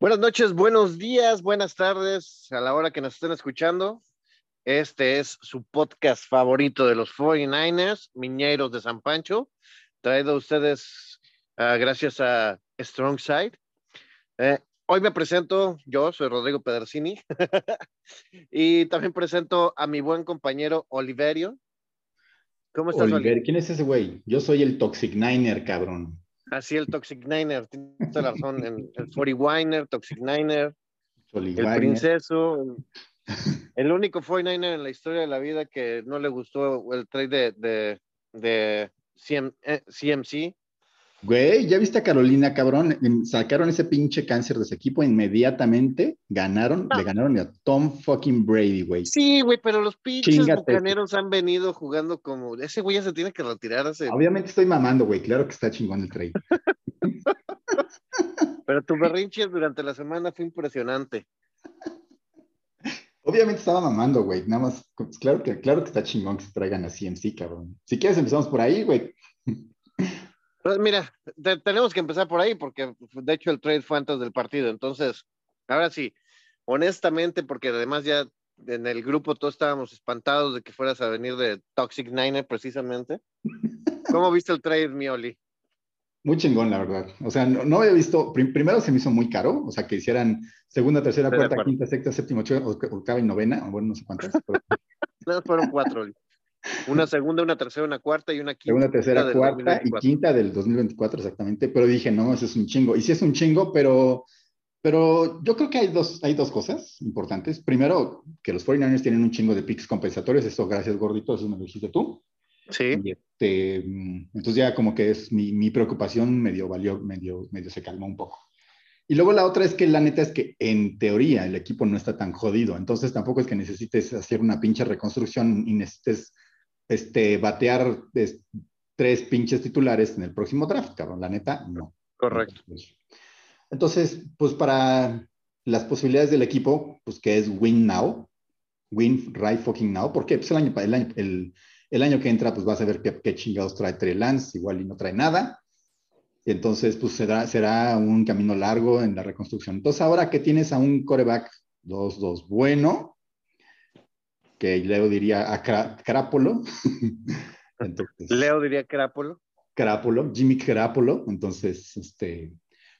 Buenas noches, buenos días, buenas tardes a la hora que nos estén escuchando. Este es su podcast favorito de los 49ers, Miñeiros de San Pancho, traído a ustedes uh, gracias a Strong Side. Eh, hoy me presento, yo soy Rodrigo Pedersini, y también presento a mi buen compañero Oliverio. ¿Cómo estás, Oliver? ¿Quién es ese güey? Yo soy el Toxic Niner, cabrón. Así el Toxic Niner, tienes la razón, el, el 40 Winer, Toxic Niner, el Princeso, el único 49er en la historia de la vida que no le gustó el trade de, de, de CM, eh, CMC. Güey, ¿ya viste a Carolina, cabrón? Sacaron ese pinche cáncer de ese equipo inmediatamente, ganaron, le ganaron a Tom fucking Brady, güey. Sí, güey, pero los pinches bucaneros han venido jugando como, ese güey ya se tiene que retirar hace... Obviamente estoy mamando, güey, claro que está chingón el trade. pero tu berrinche durante la semana fue impresionante. Obviamente estaba mamando, güey, nada más, claro que, claro que está chingón que se traigan a CMC, cabrón. Si quieres empezamos por ahí, güey. Pues mira, te, tenemos que empezar por ahí porque de hecho el trade fue antes del partido. Entonces, ahora sí, honestamente, porque además ya en el grupo todos estábamos espantados de que fueras a venir de Toxic Niner precisamente. ¿Cómo viste el trade, Mioli? Muy chingón, la verdad. O sea, no, no había visto, prim primero se me hizo muy caro, o sea, que hicieran segunda, tercera, cuarta, quinta, sexta, séptima, octava y novena, bueno, no sé cuántas. Pero... no, fueron cuatro. Una segunda, una tercera, una cuarta y una quinta. Segunda, tercera, cuarta y quinta del 2024, exactamente. Pero dije, no, eso es un chingo. Y sí es un chingo, pero, pero yo creo que hay dos, hay dos cosas importantes. Primero, que los 49ers tienen un chingo de picks compensatorios. Eso, gracias, gordito, eso me lo dijiste tú. Sí. Y este, entonces ya como que es mi, mi preocupación medio valió, medio, medio se calmó un poco. Y luego la otra es que la neta es que en teoría el equipo no está tan jodido, entonces tampoco es que necesites hacer una pinche reconstrucción y necesites este, batear es, tres pinches titulares en el próximo draft, cabrón. La neta, no. Correcto. Entonces, pues para las posibilidades del equipo, pues que es win now, win right fucking now, porque pues el año, el año, el, el año que entra, pues vas a ver qué, qué chingados trae Trey Lance, igual y no trae nada. Entonces, pues será, será un camino largo en la reconstrucción. Entonces, ahora que tienes a un coreback 2-2 bueno, que Leo diría a Crápolo. Leo diría Crápolo. Crápolo, Jimmy Crápolo. Entonces, este,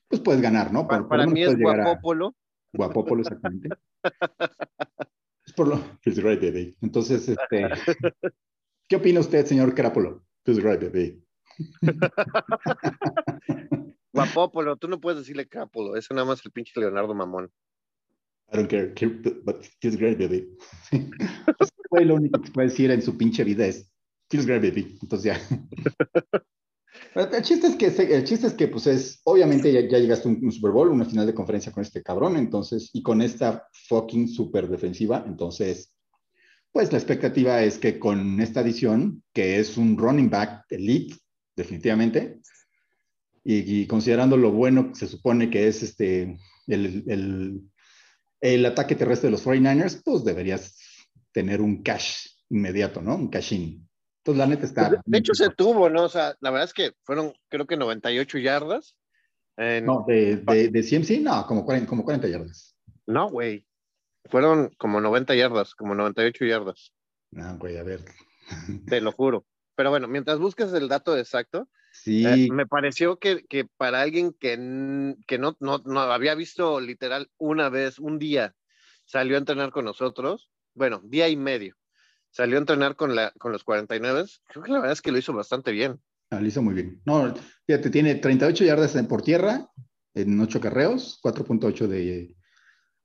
pues puedes ganar, ¿no? Por, para, mí es Guapópolo. A... Guapópolo, exactamente. es por lo. Feels right, baby. Entonces, este, ¿qué opina usted, señor Crápolo? Feels right, baby. Guapópolo, tú no puedes decirle Crápolo, eso nada más el pinche Leonardo Mamón. I don't care, but feels great, baby. Fue lo único que puede decir en su pinche vida es feels great, baby. Entonces ya. El chiste es que, el chiste es que pues es, obviamente ya, ya llegaste a un, un, Super Bowl, una final de conferencia con este cabrón, entonces, y con esta fucking super defensiva, entonces, pues la expectativa es que con esta adición, que es un running back elite, definitivamente, y, y considerando lo bueno que se supone que es este, el, el el ataque terrestre de los 49ers, pues deberías tener un cash inmediato, ¿no? Un cash-in. Entonces, la neta está. Pues, de hecho, se tuvo, ¿no? O sea, la verdad es que fueron, creo que 98 yardas. En... No, de, de, de, CMC, no, como 40, como 40 yardas. No, güey. Fueron como 90 yardas, como 98 yardas. No, güey, a ver. Te lo juro. Pero bueno, mientras buscas el dato exacto, sí. Eh, me pareció que, que, para alguien que, que no, no, no, había visto literal una vez, un día, salió a entrenar con nosotros, bueno, día y medio, salió a entrenar con, la, con los 49, creo que la verdad es que lo hizo bastante bien. Ah, lo hizo muy bien. No, fíjate, tiene 38 yardas por tierra en 8 carreos, 4.8 de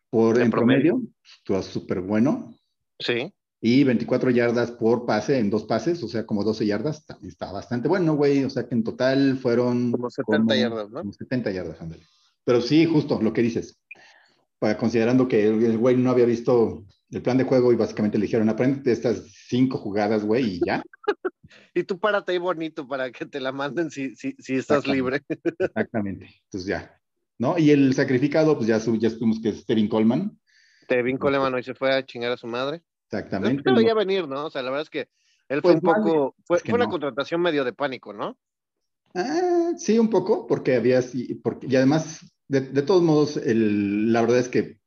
por en promedio. promedio, estuvo súper bueno. Sí. Y 24 yardas por pase en dos pases, o sea, como 12 yardas, está bastante bueno, güey. O sea, que en total fueron. Como 70 yardas, ¿no? Como 70 yardas, ándale. Pero sí, justo lo que dices. Para, considerando que el el güey no había visto el plan de juego y básicamente le dijeron, aprende estas cinco jugadas, güey, y ya. y tú párate ahí bonito para que te la manden si, si, si estás libre. Exactamente. Entonces ya. ¿No? Y el sacrificado, pues ya, su- ya supimos que es Tevin Coleman. Tevin Coleman hoy se fue a chingar a su madre. Exactamente. No veía venir, ¿no? O sea, la verdad es que él fue Pues un poco, fue, es que fue una no. contratación medio de pánico, ¿no? Ah, sí, un poco, porque había, porque, y además, de, todos modos, el, la verdad es que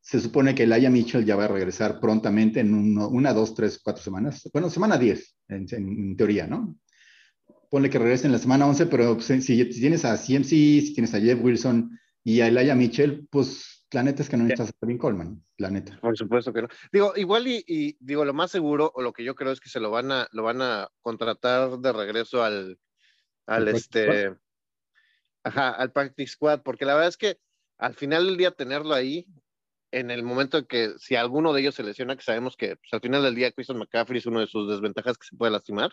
se supone que Laia Mitchell ya va a regresar prontamente en una, dos, tres, cuatro semanas. Bueno, semana 10, en, teoría, ¿no? Ponle que regrese en la semana 11, pero si, si, tienes a CMC, si tienes a Jeff Wilson y a Laia Mitchell, pues la neta es que no necesitas a Kevin Coleman, la neta. Por supuesto que no. Digo, igual y, digo, lo más seguro, o lo que yo creo es que se lo van a, lo van a contratar de regreso al, al este, ajá, al practice squad, porque la verdad es que al final del día tenerlo ahí, en el momento en que si alguno de ellos se lesiona, que sabemos que pues, al final del día Christian McCaffrey es uno de sus desventajas que se puede lastimar,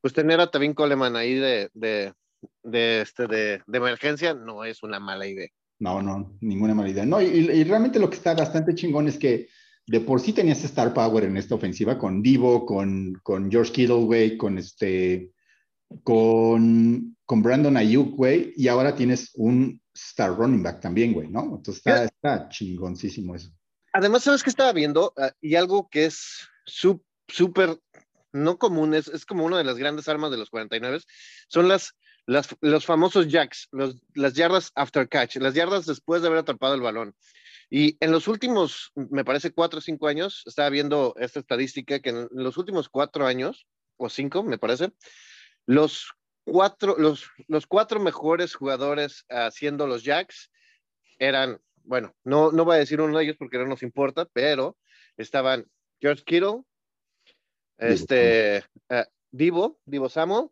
pues tener a Tavin Coleman ahí de, de, de, este, de, de emergencia no es una mala idea. No, no, ninguna mala idea. No, y, realmente lo que está bastante chingón es que de por sí tenías Star Power en esta ofensiva con Divo, con, con George Kittle, güey, con este, con, con Brandon Ayuk, güey, y ahora tienes un Star Running Back también, güey, ¿no? Entonces está, está chingoncísimo eso. Además, ¿sabes qué estaba viendo? Ah, y algo que es súper, no común, es, es como una de las grandes armas de los 49, son las los famosos jacks, las yardas after catch, las yardas después de haber atrapado el balón. Y en los últimos, me parece, cuatro o cinco años, estaba viendo esta estadística que en los últimos cuatro años, o cinco, me parece, los cuatro, los, los cuatro mejores jugadores haciendo los jacks eran, bueno, no, no voy a decir uno de ellos porque no nos importa, pero estaban George Kittle, este, uh, Divo, Divo Samuel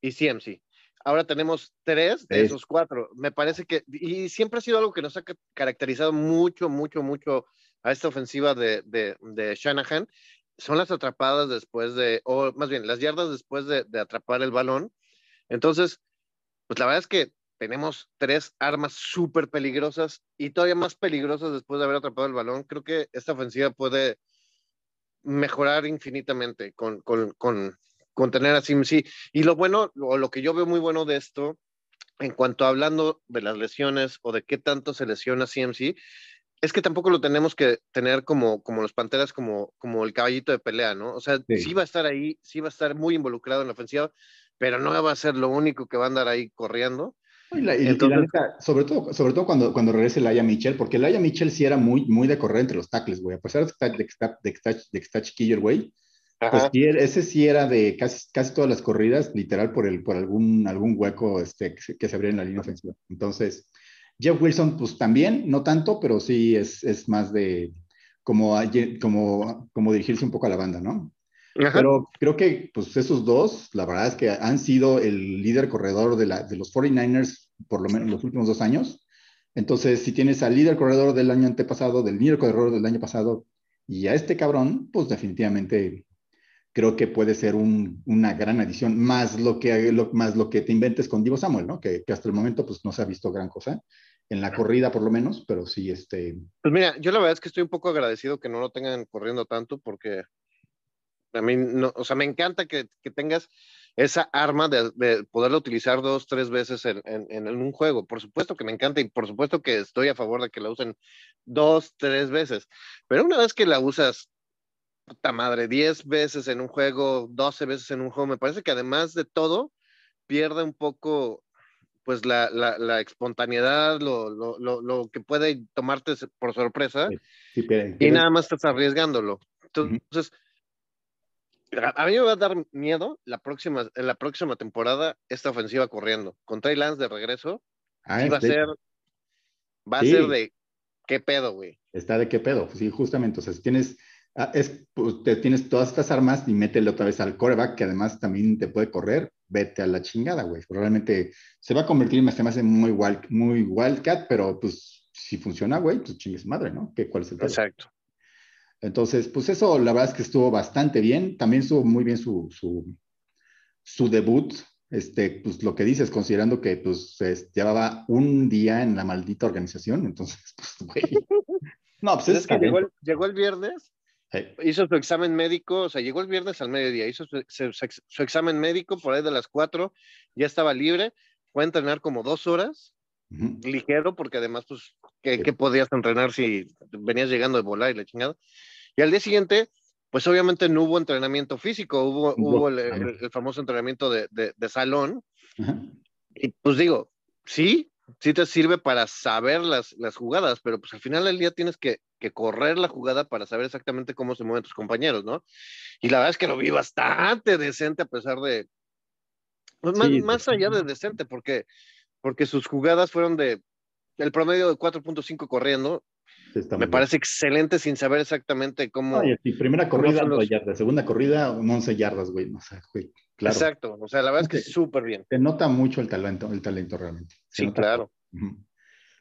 y CMC ahora tenemos tres de esos cuatro. Me parece que, y siempre ha sido algo que nos ha caracterizado mucho, mucho, mucho a esta ofensiva de, de, Shanahan, son las atrapadas después de, o más bien, las yardas después de, de atrapar el balón. Entonces, pues la verdad es que tenemos tres armas súper peligrosas y todavía más peligrosas después de haber atrapado el balón. Creo que esta ofensiva puede mejorar infinitamente con, con, con, contener a CMC. Y lo bueno, o lo que yo veo muy bueno de esto, en cuanto a hablando de las lesiones o de qué tanto se lesiona CMC, es que tampoco lo tenemos que tener como, como los Panteras, como, como el caballito de pelea, ¿no? O sea, sí. va a estar ahí, sí va a estar muy involucrado en la ofensiva, pero no va a ser lo único que va a andar ahí corriendo. Y la, sobre todo, sobre todo cuando, cuando regrese Laia Mitchell, porque Laia Mitchell sí era muy, muy de correr entre los tackles, güey. A pesar de que está, de que está, de que está, chiquillo el güey, pues ese sí era de casi, casi todas las corridas, literal, por, el, por algún, algún hueco este, que, se abría en la línea ofensiva. Entonces, Jeff Wilson, pues también, no tanto, pero sí es, es más de como, como, como dirigirse un poco a la banda, ¿no? Pero creo que pues esos dos, la verdad es que han sido el líder corredor de, la, de los 49ers por lo menos los últimos dos años. Entonces, si tienes al líder corredor del año antepasado, del líder corredor del año pasado, y a este cabrón, pues definitivamente creo que puede ser una gran adición, más lo, que, más lo que te inventes con Divo Samuel, ¿no? Que, hasta el momento pues no se ha visto gran cosa, en la corrida por lo menos, pero sí, este... Pues mira, yo la verdad es que estoy un poco agradecido que no lo tengan corriendo tanto porque a mí, no, o sea, me encanta que, tengas esa arma de, de, poderla utilizar dos, tres veces en, en, un juego. Por supuesto que me encanta y por supuesto que estoy a favor de que la usen dos, tres veces. Pero una vez que la usas puta madre, 10 veces en un juego, 12 veces en un juego, me parece que además de todo, pierde un poco pues la, la, la espontaneidad, lo, lo, lo, que puede tomarte por sorpresa y nada más estás arriesgándolo. Entonces, a mí me va a dar miedo la próxima, en la próxima temporada esta ofensiva corriendo. Con Trey Lance de regreso, ah, va a ser, va a ser de qué pedo, güey. Está de qué pedo, sí, justamente. O sea, si tienes es, pues, te tienes todas estas armas y métele otra vez al coreback, que además también te puede correr, vete a la chingada, güey. Probablemente se va a convertir, me hace muy, wild, muy wildcat, pero pues si funciona, güey, pues chingues madre, ¿no? ¿Qué, ¿Cuál es el Exacto. Entonces, pues eso la verdad es que estuvo bastante bien. También estuvo muy bien su, su, su debut. Este, pues lo que dices, considerando que pues llevaba un día en la maldita organización, entonces, pues, güey. No, pues, es, que llegó llegó el viernes Hizo su examen médico, o sea, llegó el viernes al mediodía, hizo su, examen médico por ahí de las cuatro, ya estaba libre, fue a entrenar como dos horas, ligero, porque además, pues, ¿qué, podías entrenar si venías llegando de volar y la chingada? Y al día siguiente pues obviamente no hubo entrenamiento físico, hubo, hubo el, famoso entrenamiento de, de, salón. Y pues digo, sí, sí te sirve para saber las, las jugadas, pero pues al final del día tienes que, que, correr la jugada para saber exactamente cómo se mueven tus compañeros, ¿no? Y la verdad es que lo vi bastante decente a pesar de, pues más, más allá de decente, porque, porque sus jugadas fueron de el promedio de 4.5 corriendo me parece excelente sin saber exactamente cómo. primera corrida, los... yardas, segunda corrida, 11 yardas, güey. O sea, güey, claro. Exacto, o sea, la verdad es que súper bien. Se nota mucho el talento, el talento realmente. sí, claro.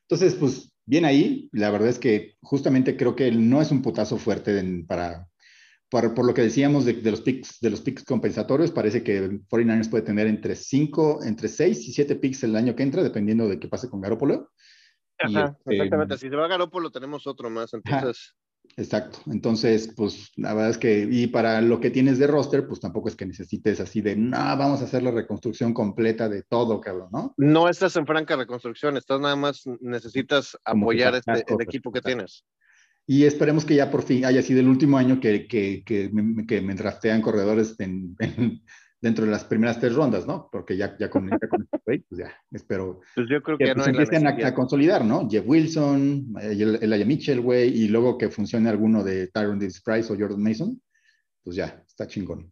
Entonces, pues, bien ahí. La verdad es que justamente creo que no es un putazo fuerte para, por, lo que decíamos de, los picks, de los picks compensatorios, parece que 49ers puede tener entre 5, entre 6 y 7 picks el año que entra, dependiendo de qué pase con Garoppolo. Ajá, este, exactamente. Si se va a Garoppolo, tenemos otro más. Entonces. exacto. Entonces, pues la verdad es que, y para lo que tienes de roster, pues tampoco es que necesites así de, no, vamos a hacer la reconstrucción completa de todo, cabrón, ¿no? No estás en franca reconstrucción, estás nada más, necesitas apoyar este, el equipo que tienes. Y esperemos que ya por fin haya sido el último año que, que, que, me, que me draftean corredores en, dentro de las primeras tres rondas, ¿no? Porque ya, ya con, ya con este pues ya espero pues yo creo que, que pues, empiecen a, consolidar, ¿no? Jeff Wilson, el, Aya Mitchell, güey, y luego que funcione alguno de Tyron Davis Price o Jordan Mason, pues ya, está chingón.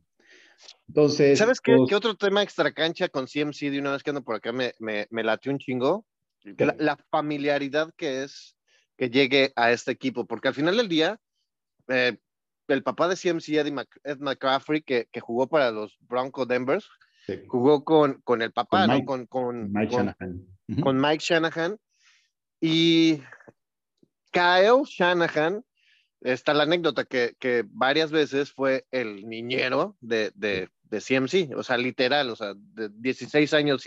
Entonces. ¿Sabes qué, pues qué otro tema extra cancha con CMC de una vez que ando por acá me, me, me latió un chingo? La, la, familiaridad que es que llegue a este equipo, porque al final del día, eh, el papá de CMC, Ed McCaffrey, que, que jugó para los Bronco Denvers, jugó con, con el papá, con, ¿no? con, con, Mike Shanahan. con Mike Shanahan. Y Kyle Shanahan, está la anécdota que, que varias veces fue el niñero de, de, de, CMC, o sea, literal, o sea, de 16 años,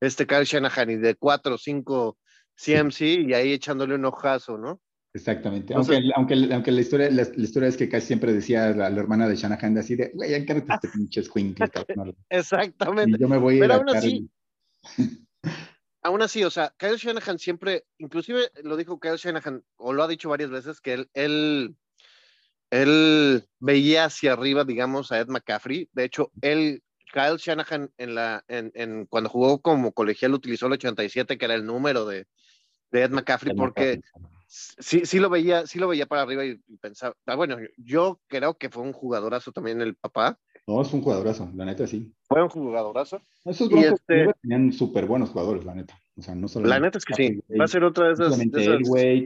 este Kyle Shanahan y de 4 o 5 CMC y ahí echándole un ojazo, ¿no? Exactamente. Aunque, aunque, aunque la, historia, la, historia es que casi siempre decía la, la hermana de Shanahan así de, güey, encárgate este pinche squinkle. Exactamente. Y yo me voy Pero aún así, aún así, o sea, Kyle Shanahan siempre, inclusive lo dijo Kyle Shanahan, o lo ha dicho varias veces, que él, él, él veía hacia arriba, digamos, a Ed McCaffrey. De hecho, él, Kyle Shanahan, en la, en, en, cuando jugó como colegial, utilizó el 87, que era el número de, de Ed McCaffrey, porque sí, sí lo veía, sí lo veía para arriba y, pensaba, ah, bueno, yo creo que fue un jugadorazo también el papá. No, es un jugadorazo, la neta sí. Fue un jugadorazo. Esos broncos este, tenían súper buenos jugadores, la neta. O sea, no la neta es que sí. Va a ser otra de esas,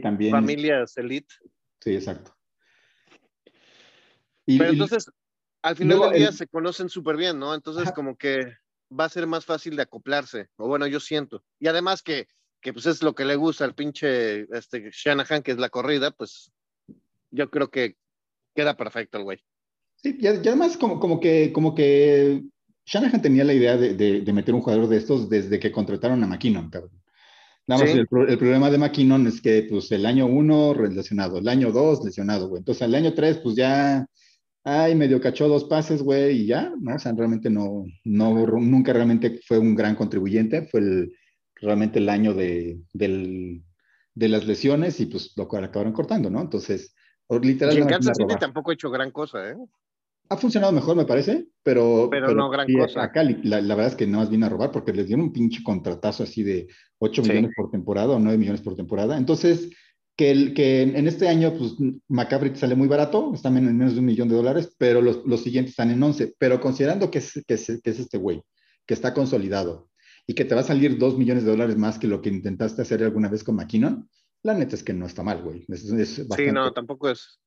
también. familias elite. Sí, exacto. Pero entonces, al final del día se conocen súper bien, ¿no? Entonces, como que va a ser más fácil de acoplarse. O bueno, yo siento. Y además que que pues es lo que le gusta al pinche este, Shanahan, que es la corrida, pues yo creo que queda perfecto el güey. Sí, y, además como, como, que, como que Shanahan tenía la idea de, de, meter un jugador de estos desde que contrataron a McKinnon, cabrón. Nada más el, problema de McKinnon es que pues el año uno lesionado, el año dos lesionado, güey. Entonces el año tres pues ya, ay, medio cachó dos pases, güey, y ya, ¿no? O sea, realmente no, no, nunca realmente fue un gran contribuyente, fue el, realmente el año de, del, de las lesiones y pues lo acabaron cortando, ¿no? Entonces, literalmente. Y en Kansas City tampoco ha hecho gran cosa, ¿eh? Ha funcionado mejor, me parece, pero. Pero, no gran cosa. Acá la, verdad es que no más vino a robar porque les dieron un pinche contratazo así de 8 millones por temporada o 9 millones por temporada. Entonces, que, el, que en este año, pues McCaffrey sale muy barato, están en menos de un millón de dólares, pero los, los siguientes están en 11. Pero considerando que es, que es, que es este güey, que está consolidado, y que te va a salir dos millones de dólares más que lo que intentaste hacer alguna vez con McKinnon, la neta es que no está mal, güey. Sí, no, tampoco es.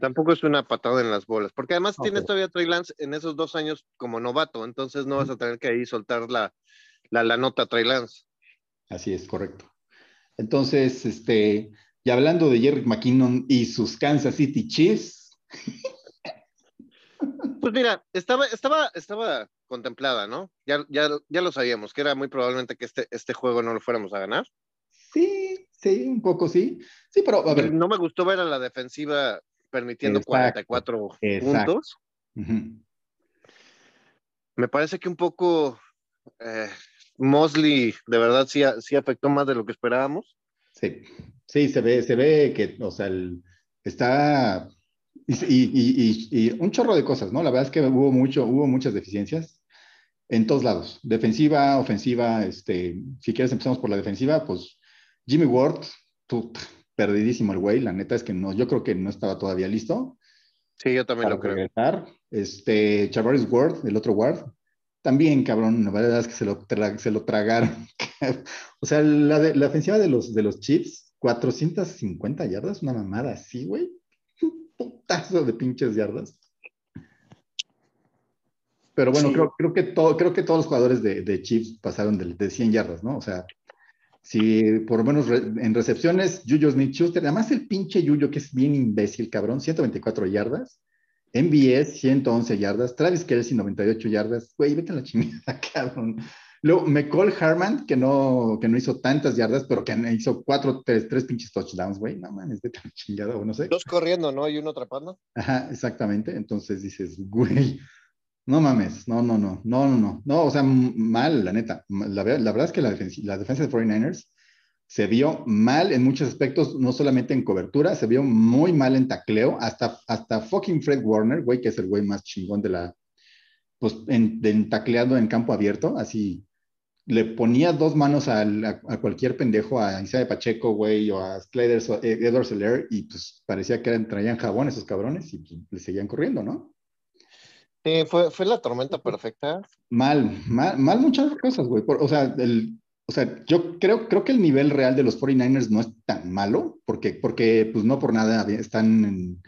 Tampoco es una patada en las bolas, porque además tienes todavía Trey Lance en esos dos años como novato, entonces no vas a tener que ahí soltar la, la, la nota Trey Lance. Así es, correcto. Entonces, este, y hablando de Jerry McKinnon y sus Kansas City Chiefs. Pues mira, estaba, estaba, estaba contemplada, ¿no? Ya, ya, ya lo sabíamos, que era muy probablemente que este, este juego no lo fuéramos a ganar. Sí, sí, un poco sí. Sí, pero a ver. No me gustó ver a la defensiva permitiendo 44 puntos. Me parece que un poco eh, Mosley de verdad sí, sí afectó más de lo que esperábamos. Sí, sí, se ve, se ve que, o sea, está Y, un chorro de cosas, ¿no? La verdad es que hubo, mucho, hubo muchas deficiencias en todos lados. Defensiva, ofensiva, este, si quieres empezamos por la defensiva, pues Jimmy Ward, perdidísimo el güey, la neta es que no, yo creo que no estaba todavía listo. Sí, yo también lo creo. Este, Chavaris Ward, el otro Ward, también, cabrón, la verdad es que se lo, se lo tragaron. o sea, la, la ofensiva de los, de los Chiefs, 450 yardas, una mamada así, güey. Un putazo de pinches yardas. Pero bueno, creo, creo, que todo, creo que todos los jugadores de, de Chiefs pasaron de, de, 100 yardas, ¿no? O sea, si por lo menos en recepciones, Yuyo Smith-Schuster, además el pinche Yuyo que es bien imbécil, cabrón, 124 yardas. MBS, 111 yardas. Travis Kelsey, 98 yardas. Güey, vete a la chingada, cabrón. Luego, McCall Harman, que no, que no hizo tantas yardas, pero que hizo cuatro, tres, tres pinches touchdowns, güey. No mames, vete a la chingada, o no sé. Dos corriendo, ¿no? Y uno atrapando. Ajá, exactamente. Entonces dices, güey, no mames, no, no, no, no, no, no. No, o sea, mal, la neta. La, la verdad es que la, la defensa de 49ers se vio mal en muchos aspectos, no solamente en cobertura, se vio muy mal en tacleo, hasta, hasta fucking Fred Warner, güey, que es el güey más chingón de la, pues, en, tacleado en campo abierto, así, le ponía dos manos a, a, cualquier pendejo, a Isaiah Pacheco, güey, o a Sliders, o eh, Edward Seller, y pues parecía que eran, traían jabón esos cabrones y pues, le seguían corriendo, ¿no? Sí, fue, fue la tormenta perfecta. Mal, mal, mal muchas cosas, güey. o sea, el, o sea, yo creo, creo que el nivel real de los 49ers no es tan malo, porque, porque pues no por nada están en,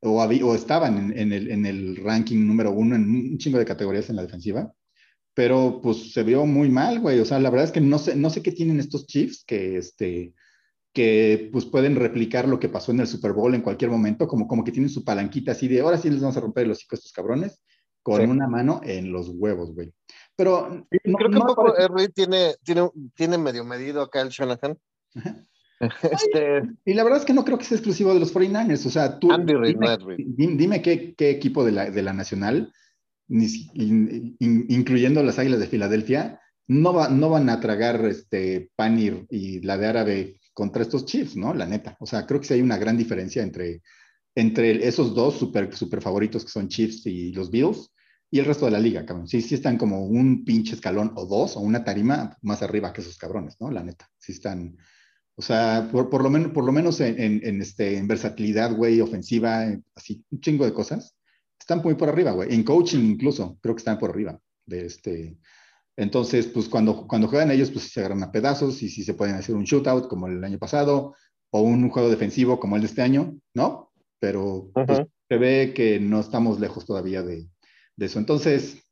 o, o, estaban en, el, en, el, ranking número uno en un chingo de categorías en la defensiva, pero pues se vio muy mal, güey. O sea, la verdad es que no sé, no sé qué tienen estos Chiefs que, este, que pues pueden replicar lo que pasó en el Super Bowl en cualquier momento, como, como que tienen su palanquita así de ahora sí les vamos a romper los hocico a estos cabrones, con una mano en los huevos, güey. Pero creo que un poco tiene, tiene, tiene medio medido acá el Shanahan. Este... Y la verdad es que no creo que sea exclusivo de los 49ers. O sea, tú. Andy Reid, dime, dime, qué, qué, equipo de la, de la Nacional, incluyendo las Águilas de Filadelfia, no, va, no van a tragar este Panir y la de Árabe contra estos Chiefs, ¿no? La neta. O sea, creo que sí hay una gran diferencia entre, entre esos dos super, super favoritos que son Chiefs y los Bills y el resto de la liga, cabrón. Sí, sí están como un pinche escalón o dos o una tarima más arriba que esos cabrones, ¿no? La neta. Sí están, o sea, por, por lo, menos, por lo menos en, este, en versatilidad, güey, ofensiva, así, un chingo de cosas. Están muy por arriba, güey. En coaching incluso, creo que están por arriba de este. Entonces, pues cuando, cuando juegan ellos, pues se agarran a pedazos y si se pueden hacer un shootout como el año pasado o un juego defensivo como el de este año, ¿no? Pero pues, se ve que no estamos lejos todavía de, de eso. Entonces,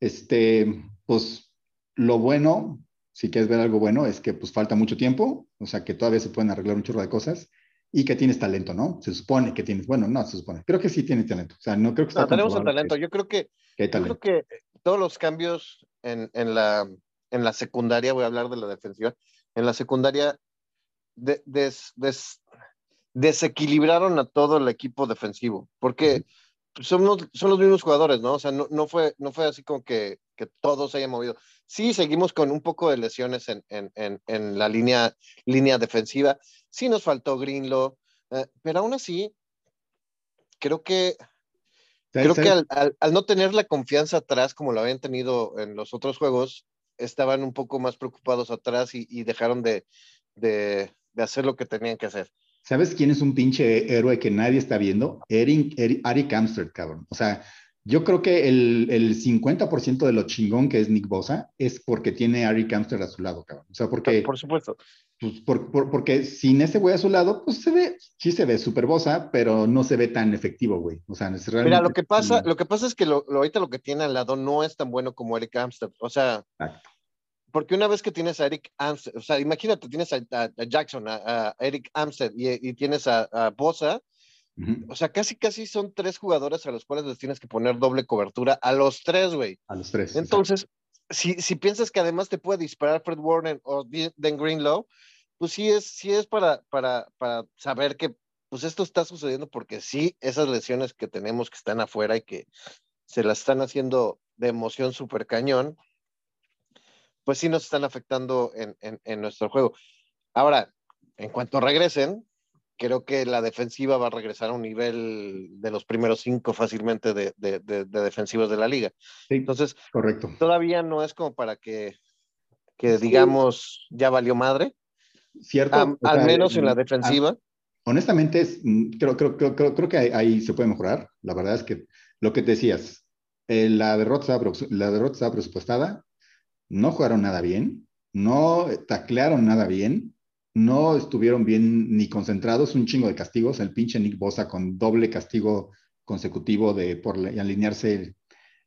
este, pues lo bueno, si quieres ver algo bueno, es que pues falta mucho tiempo, o sea que todavía se pueden arreglar un chorro de cosas y que tienes talento, ¿no? Se supone que tienes, bueno, no se supone, creo que sí tienes talento, o sea, no creo que está... No, tenemos el talento, yo creo que, yo creo que todos los cambios en, en, la, en la secundaria, voy a hablar de la defensiva, en la secundaria desequilibraron a todo el equipo defensivo, porque son los, son los mismos jugadores, ¿no? O sea, no, no, fue, no fue así como que, que todos se hayan movido. Sí, seguimos con un poco de lesiones en, en, en, en la línea, línea defensiva. Sí nos faltó Greenlow, eh, pero aún así, creo que, creo que al, al, no tener la confianza atrás como lo habían tenido en los otros juegos, estaban un poco más preocupados atrás y, y dejaron de, de, de hacer lo que tenían que hacer. ¿Sabes quién es un pinche héroe que nadie está viendo? Eric, Eric, Amsterdam, cabrón. O sea, yo creo que el, el 50% de lo chingón que es Nick Bosa es porque tiene a Ari Amsterdam a su lado, cabrón. O sea, porque... Por supuesto. Pues, por, por, porque sin ese güey a su lado, pues se ve, sí se ve súper Bosa, pero no se ve tan efectivo, güey. O sea, es realmente... Mira, lo que pasa, lo que pasa es que lo, lo, ahorita lo que tiene al lado no es tan bueno como Eric Amsterdam. O sea... Exacto porque una vez que tienes a Eric Amstead, o sea, imagínate, tienes a, a, a Jackson, a, a, Eric Amstead y, y tienes a, Bosa, uh -huh. o sea, casi, casi son tres jugadores a los cuales les tienes que poner doble cobertura a los tres, güey. A los tres. Entonces, si, si, piensas que además te puede disparar Fred Warner o Dan Greenlow, pues sí es, sí es para, para, para saber que pues esto está sucediendo porque sí, esas lesiones que tenemos que están afuera y que se las están haciendo de emoción súper cañón, pues sí nos están afectando en, en, en, nuestro juego. Ahora, en cuanto regresen, creo que la defensiva va a regresar a un nivel de los primeros cinco fácilmente de, de, de, defensivos de la liga. Entonces, correcto. Todavía no es como para que, que digamos, ya valió madre. Cierto. al menos en la defensiva. honestamente, es, mm, creo, creo, creo, creo, que ahí, se puede mejorar. La verdad es que lo que decías, eh, la, derrota, la derrota estaba presupuestada, no jugaron nada bien, no taclearon nada bien, no estuvieron bien ni concentrados, un chingo de castigos, el pinche Nick Bosa con doble castigo consecutivo de por alinearse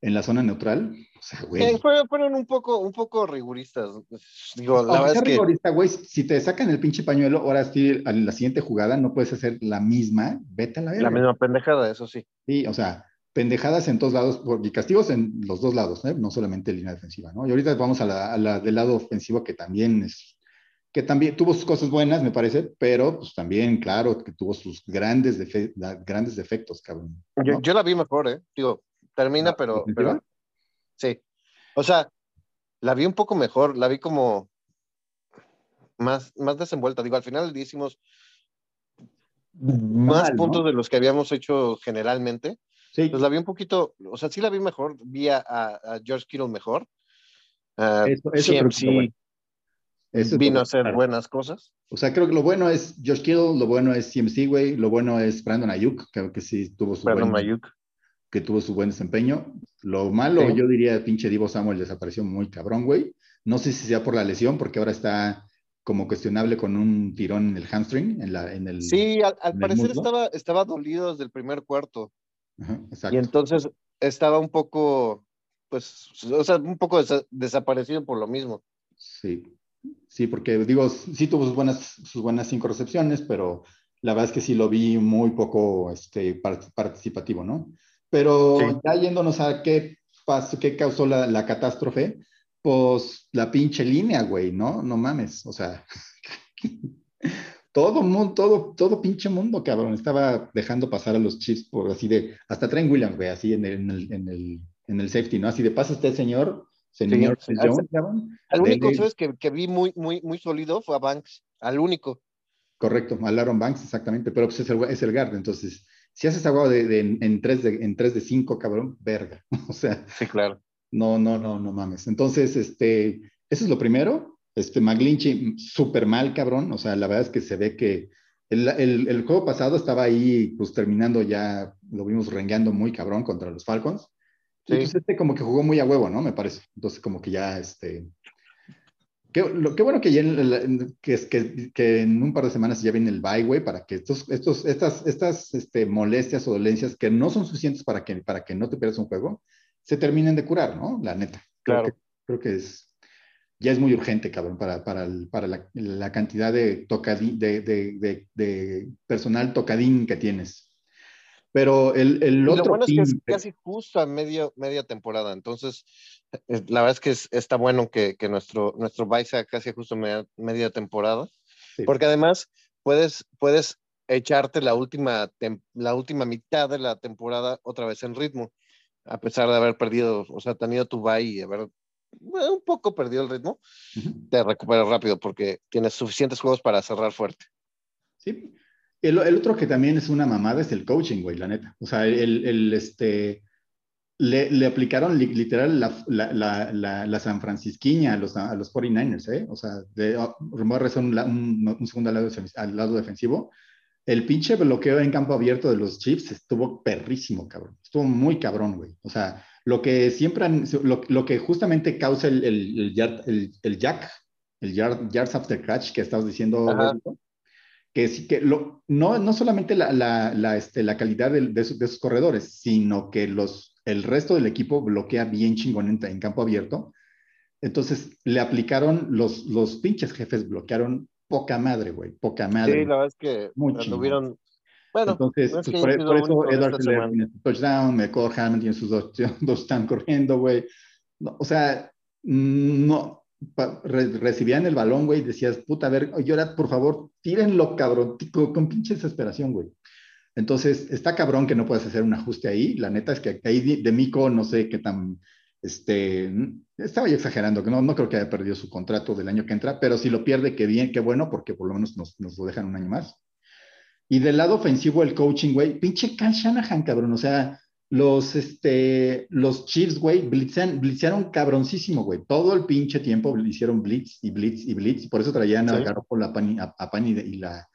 en la zona neutral. O sea, güey. Eh, fueron, un poco, un poco riguristas. Digo, la verdad es que... rigurista, güey, si te sacan el pinche pañuelo, ahora sí, a la siguiente jugada no puedes hacer la misma, vete a la verga. La misma pendejada, eso sí. Sí, o sea, pendejadas en todos lados, y castigos en los dos lados, ¿eh? no solamente en línea defensiva, ¿no? Y ahorita vamos a la, a la del lado ofensivo que también es que también tuvo sus cosas buenas, me parece, pero pues también, claro, que tuvo sus grandes, grandes defectos, cabrón. Yo, la vi mejor, ¿eh? Digo, termina, pero, pero, Sí. O sea, la vi un poco mejor, la vi como más, más desenvuelta. Digo, al final le hicimos más puntos de los que habíamos hecho generalmente. Sí. Pues la vi un poquito, o sea, sí la vi mejor, vi a, George Kittle mejor. eso, eso CMC, vino a hacer buenas cosas. O sea, creo que lo bueno es Josh Kittle, lo bueno es CMC, güey, lo bueno es Brandon Ayuk, que, que sí tuvo su buen, Ayuk. que tuvo su buen desempeño. Lo malo, yo diría, pinche Divo Samuel desapareció muy cabrón, güey. No sé si sea por la lesión, porque ahora está como cuestionable con un tirón en el hamstring, en, la, en el Sí, al, parecer estaba, estaba dolido desde el primer cuarto. Y entonces estaba un poco, pues, o sea, un poco desaparecido por lo mismo. Sí, Sí, porque digo, sí tuvo sus buenas, sus buenas cinco recepciones, pero la verdad es que sí lo vi muy poco este, participativo, ¿no? Pero ya yéndonos a qué pasó, qué causó la, la, catástrofe, pues la pinche línea, güey, ¿no? No mames, o sea, todo mundo, todo, todo pinche mundo, cabrón, estaba dejando pasar a los chips por así de, hasta Trent Williams, güey, así en el, en el, en el, en el safety, ¿no? Así de, pasa este señor, Señor, sí, al, único ¿sabes? Que, que, vi muy, muy, muy sólido fue a Banks, al único. Correcto, al Aaron Banks, exactamente, pero pues es el, es el guard, entonces, si haces agua de, de, en 3 de, en 3 de 5, cabrón, verga, o sea. Sí, claro. No, no, no, no mames. Entonces, este, eso es lo primero, este, McGlinchy, súper mal, cabrón, o sea, la verdad es que se ve que el, el, el, juego pasado estaba ahí, pues terminando ya, lo vimos rengueando muy cabrón contra los Falcons, entonces este como que jugó muy a huevo, ¿no? Me parece. Entonces como que ya, este... Qué, lo, qué bueno que ya en, que, que, que, en un par de semanas ya viene el bye, güey, para que estos, estos, estas, estas este, molestias o dolencias que no son suficientes para que, para que no te pierdas un juego, se terminen de curar, ¿no? La neta. Claro. Que, creo que es, ya es muy urgente, cabrón, para, para, para la, la, cantidad de, tocadín, de, de, de, personal tocadín que tienes. Pero el, el otro. Lo bueno es que es casi justo a medio, media temporada. Entonces, eh, la verdad es que está bueno que, que, nuestro, nuestro bye sea casi justo media, media temporada. Porque además puedes, puedes echarte la última, la última mitad de la temporada otra vez en ritmo. A pesar de haber perdido, o sea, tenido tu bye y haber un poco perdido el ritmo, te recuperas rápido porque tienes suficientes juegos para cerrar fuerte. Sí, el, el, otro que también es una mamada es el coaching, güey, la neta. O sea, el, el este, le, le, aplicaron literal la, la, la, la, San Francisquiña a los, a los 49ers, ¿eh? O sea, de, oh, un, un, un, segundo al lado, al lado defensivo. El pinche bloqueo en campo abierto de los Chiefs estuvo perrísimo, cabrón. Estuvo muy cabrón, güey. O sea, lo que siempre, han, lo, lo, que justamente causa el, el, el, el jack, el yard, yards after catch que estabas diciendo, que, que lo, no, no solamente la, la, la, este, la calidad de, de, esos, corredores, sino que los, el resto del equipo bloquea bien chingón en, en, campo abierto. Entonces le aplicaron, los, los pinches jefes bloquearon poca madre, güey, poca madre. Sí, la verdad es que Muy tuvieron Bueno, entonces, pues, por, por, eso Edward tiene su touchdown, McCall Hammond tiene sus dos, dos están corriendo, güey. No, o sea, no, recibían el balón, güey, decías, puta, a ver, llora, por favor, tírenlo, cabrón, con, con pinche desesperación, güey. Entonces, está cabrón que no puedas hacer un ajuste ahí. La neta es que ahí de, Mico no sé qué tan, este, estaba yo exagerando, que no, no creo que haya perdido su contrato del año que entra, pero si lo pierde, qué bien, qué bueno, porque por lo menos nos, nos lo dejan un año más. Y del lado ofensivo, el coaching, güey, pinche Cal Shanahan, cabrón. O sea, los, este, los Chiefs, güey, blitzean, blitzearon cabroncísimo, güey. Todo el pinche tiempo hicieron blitz y blitz y blitz. Por eso traían a Garoppolo a Pani, a, a Pani y la,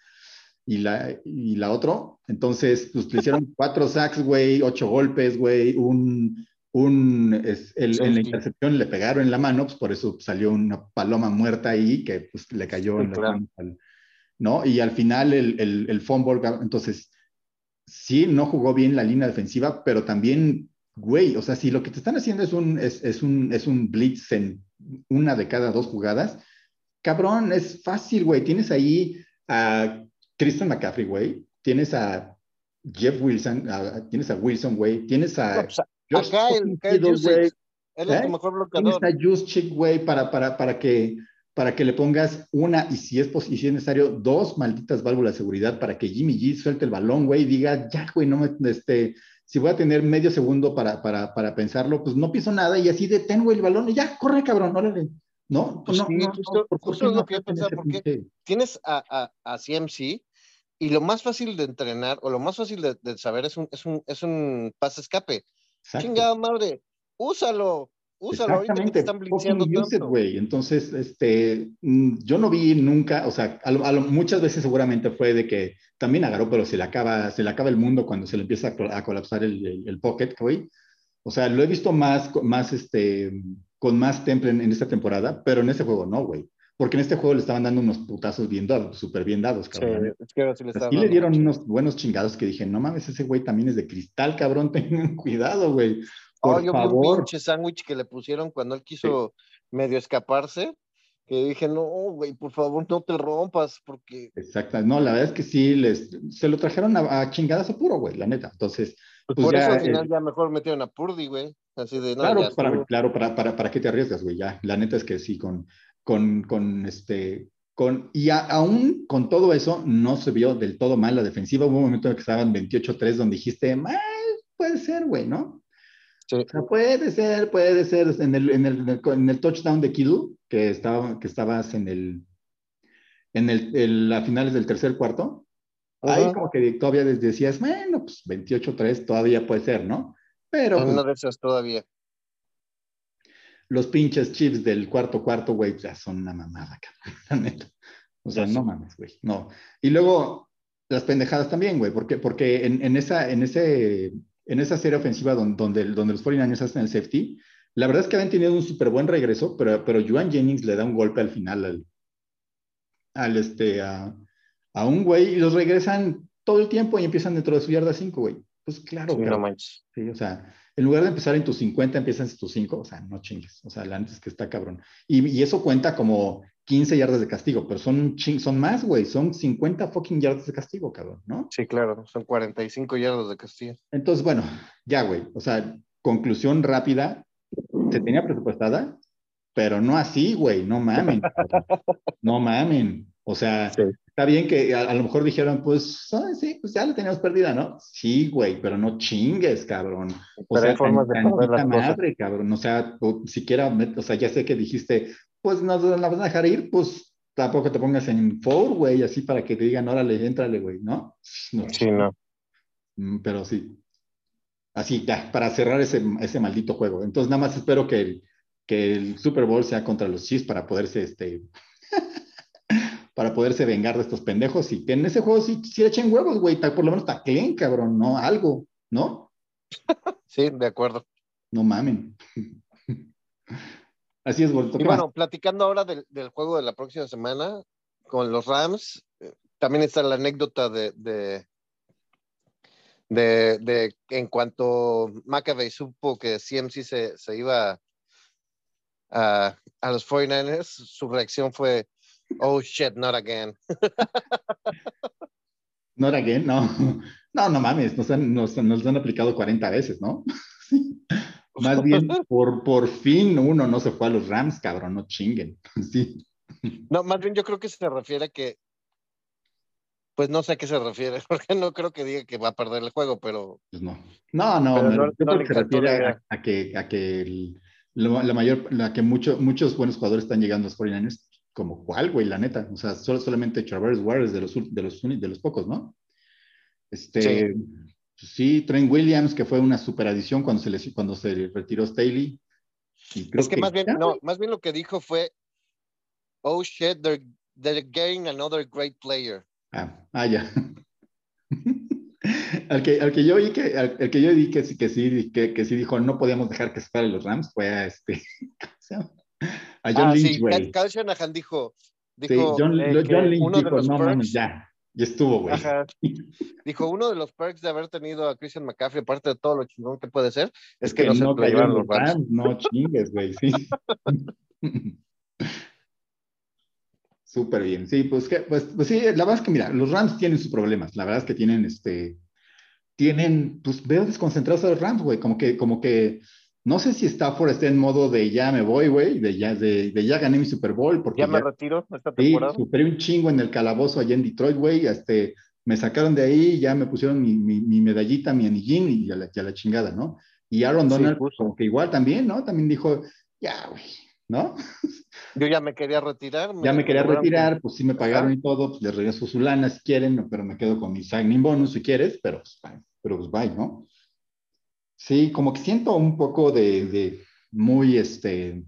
y la, y la otro. Entonces, pues le hicieron cuatro sacks, güey, ocho golpes, güey, un, un, es, el, en la intercepción le pegaron en la mano, pues por eso salió una paloma muerta ahí que pues le cayó en la ¿no? Y al final el, el, el fumble, entonces, sí, no jugó bien la línea defensiva, pero también, güey, o sea, si lo que te están haciendo es un, es, es un, es un blitz en una de cada dos jugadas, cabrón, es fácil, güey, tienes ahí a Christian McCaffrey, güey, tienes a Jeff Wilson, tienes a Wilson, güey, tienes a... Pues, acá el, güey. Es ¿Eh? mejor bloqueador. Tienes a Juice güey, para, para, para, que, para que le pongas una y si es, y si es necesario, dos malditas válvulas de seguridad para que Jimmy G suelte el balón, güey, y diga, ya, güey, no me, este, si voy a tener medio segundo para, para, para pensarlo, pues no pienso nada y así detengo el balón y ya, corre, cabrón, órale. ¿No? Pues no, sí, justo, justo es lo que yo pensaba, porque tienes a, a, a CMC y lo más fácil de entrenar o lo más fácil de, de saber es un, es un, es un pase escape. Chingada madre, úsalo, úsalo ahorita que te están blinkeando tanto. güey. Entonces, este, mm, yo no vi nunca, o sea, a lo, a lo, muchas veces seguramente fue de que también agarró, pero se le acaba, se le acaba el mundo cuando se le empieza a, a colapsar el, el, el, pocket, güey. O sea, lo he visto más, más, este, con más temple en, en esta temporada, pero en este juego no, güey. Porque en este juego le estaban dando unos putazos bien dados, súper bien dados, cabrón. Sí, es que sí le, Así le dieron unos buenos chingados que dije, no mames, ese güey también es de cristal, cabrón, tengan cuidado, güey. Por oh, yo favor. vi un pinche sándwich que le pusieron cuando él quiso sí. medio escaparse, que dije, no, güey, por favor, no te rompas, porque... Exacto, no, la verdad es que sí, les, se lo trajeron a, a chingadas a puro, güey, la neta. Entonces, pues, pues por ya, eso al final eh, ya mejor metieron a Purdy, güey. Así de, no, claro, para, claro para, para, para, qué te arriesgas, güey, ya. La neta es que sí, con, con, con este, con, y a, aún con todo eso, no se vio del todo mal la defensiva. Hubo un momento en que estaban 28-3 donde dijiste, puede ser, güey, ¿no? Sí. O sea, puede ser, puede ser. En el, en el, en el touchdown de Kidu, que, estaba, que estabas en el, en el, el, a finales del tercer cuarto, uh -huh. ahí como que todavía decías, bueno, pues 28-3 todavía puede ser, ¿no? Pero. Una pues, de esas todavía los pinches chips del cuarto cuarto, güey, ya son una mamada, cabrón. O sea, no mames, güey, no. Y luego, las pendejadas también, güey, porque, porque en, en, esa, en, ese, en esa serie ofensiva donde, donde, donde los 49ers hacen el safety, la verdad es que habían tenido un súper buen regreso, pero, pero Joan Jennings le da un golpe al final al, al este, a, a un güey y los regresan todo el tiempo y empiezan dentro de su yarda 5, güey. Pues claro, sí, claro. No manches. Sí, o sea, en lugar de empezar en tus 50, empiezas en tus 5, o sea, no chingues, o sea, antes que está cabrón. Y, y, eso cuenta como 15 yardas de castigo, pero son, ching, son más, güey, son 50 fucking yardas de castigo, cabrón, ¿no? Sí, claro, son 45 yardas de castigo. Entonces, bueno, ya, güey, o sea, conclusión rápida, se tenía presupuestada, pero no así, güey, no mamen, no mamen. O sea, sí. está bien que a, a, lo mejor dijeron, pues, ah, sí, pues ya la teníamos perdida, ¿no? Sí, güey, pero no chingues, cabrón. O pero sea, hay formas de poner las madre, cosas. cabrón. O sea, o, siquiera, o sea, ya sé que dijiste, pues nos la vas a dejar ir, pues tampoco te pongas en four, güey, así para que te digan, órale, éntrale, güey, ¿no? no. Sí, no. Mm, pero sí. Así, ya, para cerrar ese, ese maldito juego. Entonces, nada más espero que el, que el Super Bowl sea contra los Chiefs para poderse, este, para poderse vengar de estos pendejos y que en ese juego sí, sí echen huevos, güey, por lo menos tacleen, cabrón, ¿no? Algo, ¿no? Sí, de acuerdo. No mamen. Así es, Bolto. Y bueno, platicando ahora del, del, juego de la próxima semana con los Rams, eh, también está la anécdota de, de, de, de en cuanto McAvey supo que CMC se, se iba a, a los 49ers, su reacción fue, Oh shit, not again. not again, no. No, no mames, nos han, nos, nos han aplicado 40 veces, ¿no? Más bien, por, por fin uno no se fue a los Rams, cabrón, no chinguen. Sí. No, más bien yo creo que se refiere a que, pues no sé a qué se refiere, porque no creo que diga que va a perder el juego, pero... Pues no. No, no, no, no yo creo que se refiere a, a, que, a que el, la, la, mayor, la que mucho, muchos buenos jugadores están llegando a los 49ers como cuál, güey, la neta. O sea, solo, solamente Traverse Ward es de los, de, los, de los pocos, ¿no? Este, sí. Trent Williams, que fue una super adición cuando se, les, cuando se retiró Staley. es que, más, bien, no, más bien lo que dijo fue, oh shit, they're, they're getting another great player. Ah, ah ya. al, que, al que yo vi que, al, que yo vi que, que sí, que, que, sí dijo no podíamos dejar que se fueran los Rams fue a este, a John ah, Lynch, güey. Sí, Cal Shanahan dijo, dijo sí, John, eh, John Lynch uno dijo, no mames, ya, ya estuvo, güey. Dijo, uno de los perks de haber tenido a Christian McCaffrey, aparte de todo lo chingón que puede ser, es, que, no se llevan los Rams. No chingues, güey, sí. Súper bien, sí, pues, que, pues, pues sí, la verdad es que mira, los Rams tienen sus problemas, la verdad es que tienen, este, tienen, pues veo desconcentrados a los Rams, güey, como que, como que, no sé si Stafford está en modo de ya me voy, güey, de ya, de, de, ya gané mi Super Bowl. Porque ya me retiro esta temporada. Sí, superé un chingo en el calabozo allá en Detroit, güey, este, me sacaron de ahí, ya me pusieron mi, mi, medallita, mi anillín y ya la, la, chingada, ¿no? Y Aaron Donald, como que igual también, ¿no? También dijo, ya, güey, ¿no? Yo ya me quería retirar. ya me quería retirar, pues sí me pagaron y todo, pues les regreso su lana si quieren, pero me quedo con mi signing bonus si quieres, pero, pues, pero pues bye, ¿no? Sí, como que siento un poco de, de muy, este,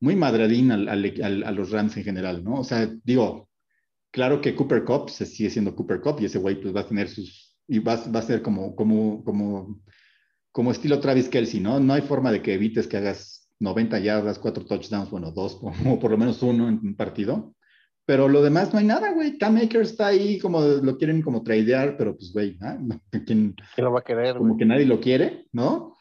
muy madradín al, al, a los Rams en general, ¿no? O sea, digo, claro que Cooper Cup se sigue siendo Cooper Cup y ese güey pues va a tener sus, y va, va a ser como, como, como, como estilo Travis Kelsey, ¿no? No hay forma de que evites que hagas 90 yardas, cuatro touchdowns, bueno, dos, o por lo menos uno en un partido. Pero lo demás no hay nada, güey. Cam Akers está ahí como lo quieren como tradear, pero pues, güey, ¿ah? ¿quién, lo va a querer? Como que nadie lo quiere, ¿no?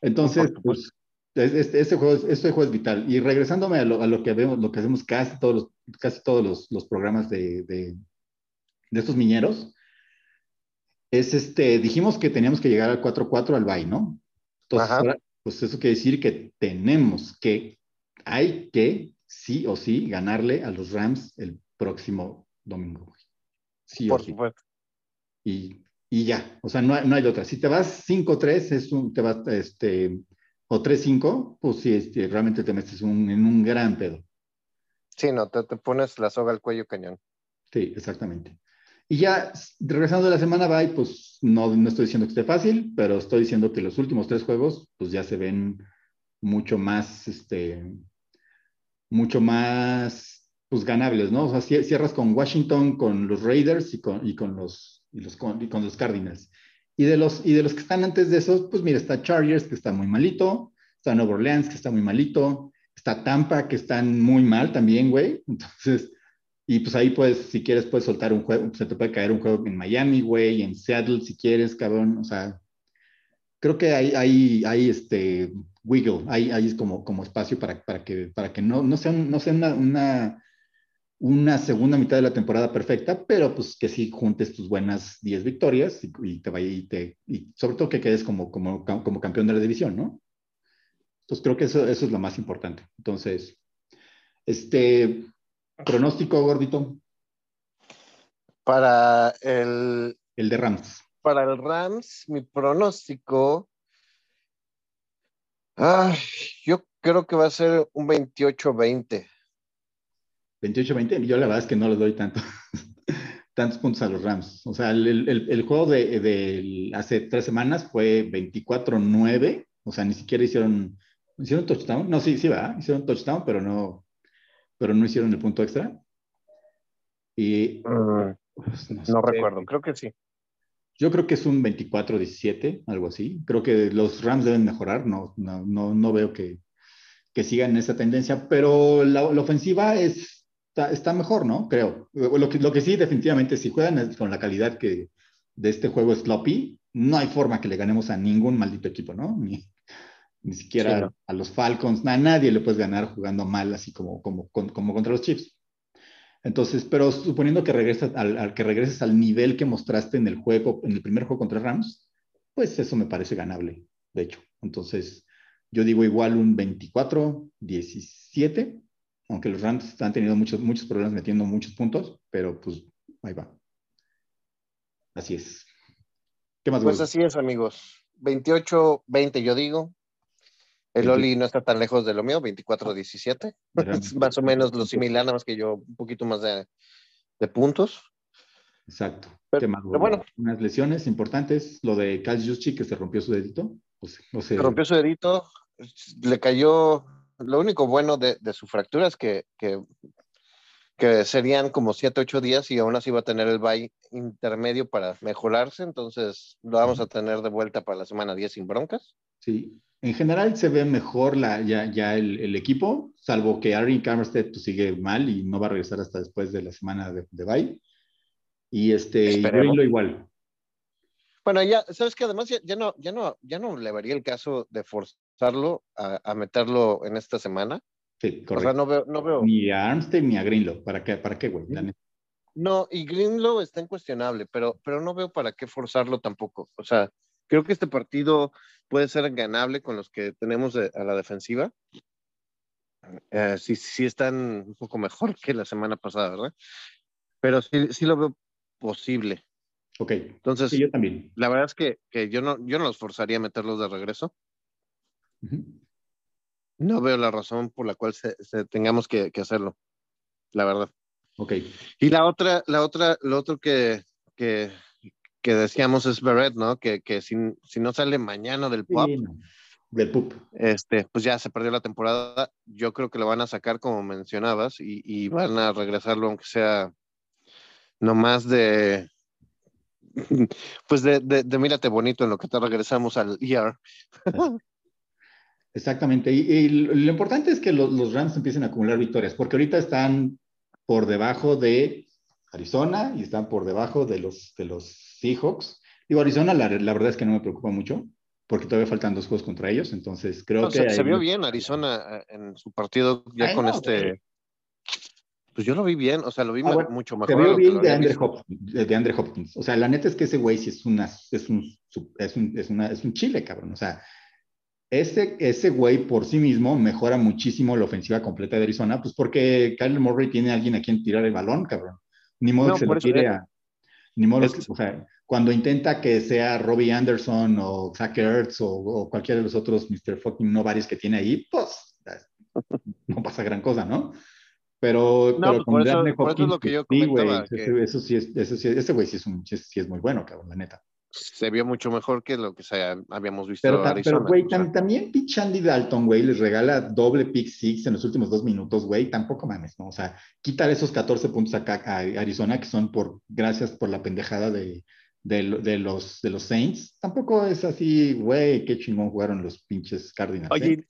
Entonces, pues, este, juego, es, este juego es vital. Y regresándome a lo, a lo, que vemos, lo que hacemos casi todos los, casi todos los, los programas de, de, de, estos miñeros, es este, dijimos que teníamos que llegar al 4-4 al bye, ¿no? Entonces, pues eso quiere decir que tenemos que, hay que, sí o sí, ganarle a los Rams el próximo domingo. Sí Por supuesto. Y, y, ya, o sea, no, hay, no hay otra. Si te vas 5-3, es un, te vas, este, o 3-5, pues sí, este, realmente te metes un, en un gran pedo. Sí, no, te, te pones la soga al cuello cañón. Sí, exactamente. Y ya regresando de la semana bye, pues no, no estoy diciendo que esté fácil, pero estoy diciendo que los últimos tres juegos, pues ya se ven mucho más, este, mucho más, pues ganables, ¿no? O sea, cierras con Washington, con los Raiders y con, y con los, y los, con, los Cardinals. Y de, los, y de los que están antes de esos, pues mira, está Chargers, que está muy malito, está Nueva Orleans, que está muy malito, está Tampa, que están muy mal también, güey. Entonces, y pues ahí pues, si quieres, puedes soltar un juego, se te puede caer un juego en Miami, güey, en Seattle, si quieres, cabrón. O sea, creo que hay, hay, hay este wiggle, hay, hay como, como espacio para, para, que, para que no, no sea, no sea una, una, una, segunda mitad de la temporada perfecta, pero pues que sí juntes tus buenas 10 victorias y, te vaya y te, y sobre todo que quedes como, como, como campeón de la división, ¿no? Entonces creo que eso, eso es lo más importante. Entonces, este, Pronóstico, gordito. Para el. El de Rams. Para el Rams, mi pronóstico. Ay, yo creo que va a ser un 28-20. 28-20, yo la verdad es que no le doy tanto, tantos puntos a los Rams. O sea, el, juego de, hace tres semanas fue 24-9, o sea, ni siquiera hicieron, hicieron touchdown. No, sí, sí, va, hicieron touchdown, pero no, pero no hicieron el punto extra. Y ah, pues, no, recuerdo, creo que sí. Yo creo que es un 24-17, algo así. Creo que los Rams deben mejorar, no, no, no, no veo que, que sigan esa tendencia, pero la, ofensiva es, está, mejor, ¿no? Creo. Lo que, lo que sí, definitivamente, si juegan con la calidad que de este juego sloppy, no hay forma que le ganemos a ningún maldito equipo, ¿no? Ni, ni siquiera a los Falcons, a nadie le puedes ganar jugando mal, así como, como, como contra los Chiefs. Entonces, pero suponiendo que regresas al, que regreses al nivel que mostraste en el juego, en el primer juego contra Rams, pues eso me parece ganable, de hecho. Entonces, yo digo igual un 24-17, aunque los Rams han tenido muchos, muchos problemas metiendo muchos puntos, pero pues ahí va. Así es. ¿Qué más? Pues así es, amigos. 28-20 yo digo, el Oli no está tan lejos de lo mío, 24-17. más o menos lo similar, nada más que yo un poquito más de, puntos. Exacto. Pero, bueno. Unas lesiones importantes, lo de Kyle Juszczyk que se rompió su dedito. Se rompió su dedito, le cayó, lo único bueno de, su fractura es que, que, serían como 7, 8 días y aún así va a tener el bye intermedio para mejorarse, entonces lo vamos a tener de vuelta para la semana 10 sin broncas. Sí, en general se ve mejor la, ya, ya el, equipo, salvo que Ari Camerstead pues, sigue mal y no va a regresar hasta después de la semana de, de bye. Y este, lo igual. Bueno, ya, sabes que además ya, no, ya, no, ya no le vería el caso de forzarlo a, meterlo en esta semana. Sí, correcto. O sea, no veo, no veo. Ni a Armstead ni a Greenlow. ¿Para qué, para qué güey? No, y Greenlow está incuestionable, pero, pero no veo para qué forzarlo tampoco. O sea, creo que este partido puede ser ganable con los que tenemos a la defensiva. Eh, sí, sí están un poco mejor que la semana pasada, ¿verdad? Pero sí, sí lo veo posible. Ok. Entonces, yo también. La verdad es que, yo, no, yo no los forzaría a meterlos de regreso. No veo la razón por la cual se, tengamos que, hacerlo, la verdad. Ok. Y la otra, la otra, lo otro que, que, decíamos es Barrett, ¿no? Que, si, no sale mañana del pop, del pup. Este, pues ya se perdió la temporada. Yo creo que lo van a sacar como mencionabas y, y van a regresarlo aunque sea no más de pues de, de, mírate bonito en lo que te regresamos al ER. Exactamente. Y, lo importante es que los, Rams empiecen a acumular victorias, porque ahorita están por debajo de Arizona y están por debajo de los, de los Seahawks. Digo, Arizona, la, verdad es que no me preocupa mucho, porque todavía faltan dos juegos contra ellos, entonces creo que... Se, vio bien Arizona eh, en su partido ya con este... Pues yo lo vi bien, o sea, lo vi ah, mucho mejor. Se vio bien de Andre, Hopkins, de Andre, Hopkins, O sea, la neta es que ese güey sí es, una, es, un, es, un, es, una, es un chile, cabrón. O sea, ese, ese güey por sí mismo mejora muchísimo la ofensiva completa de Arizona, pues porque Kyle Murray tiene a alguien a quien tirar el balón, cabrón. Ni modo que se lo tire a. Ni modo que, o sea, cuando intenta que sea Robbie Anderson o Zach Ertz o, o cualquiera de los otros Mr. Fucking Nobodies que tiene ahí, pues no pasa gran cosa, ¿no? Pero, no, pero pues con eso, es lo que yo comentaba. Sí, güey, eso, sí es, eso sí, ese güey sí es, un, sí es muy bueno, cabrón, la neta. Se vio mucho mejor que lo que habíamos visto pero, Pero, güey, también pinche Andy Dalton, güey, les regala doble pick six en los últimos dos minutos, güey, tampoco mames, ¿no? O sea, quitar esos 14 puntos acá a Arizona, que son por, gracias por la pendejada de, de, de, los, de los Saints, tampoco es así, güey, qué chingón jugaron los pinches Cardinals. Oye, ¿eh?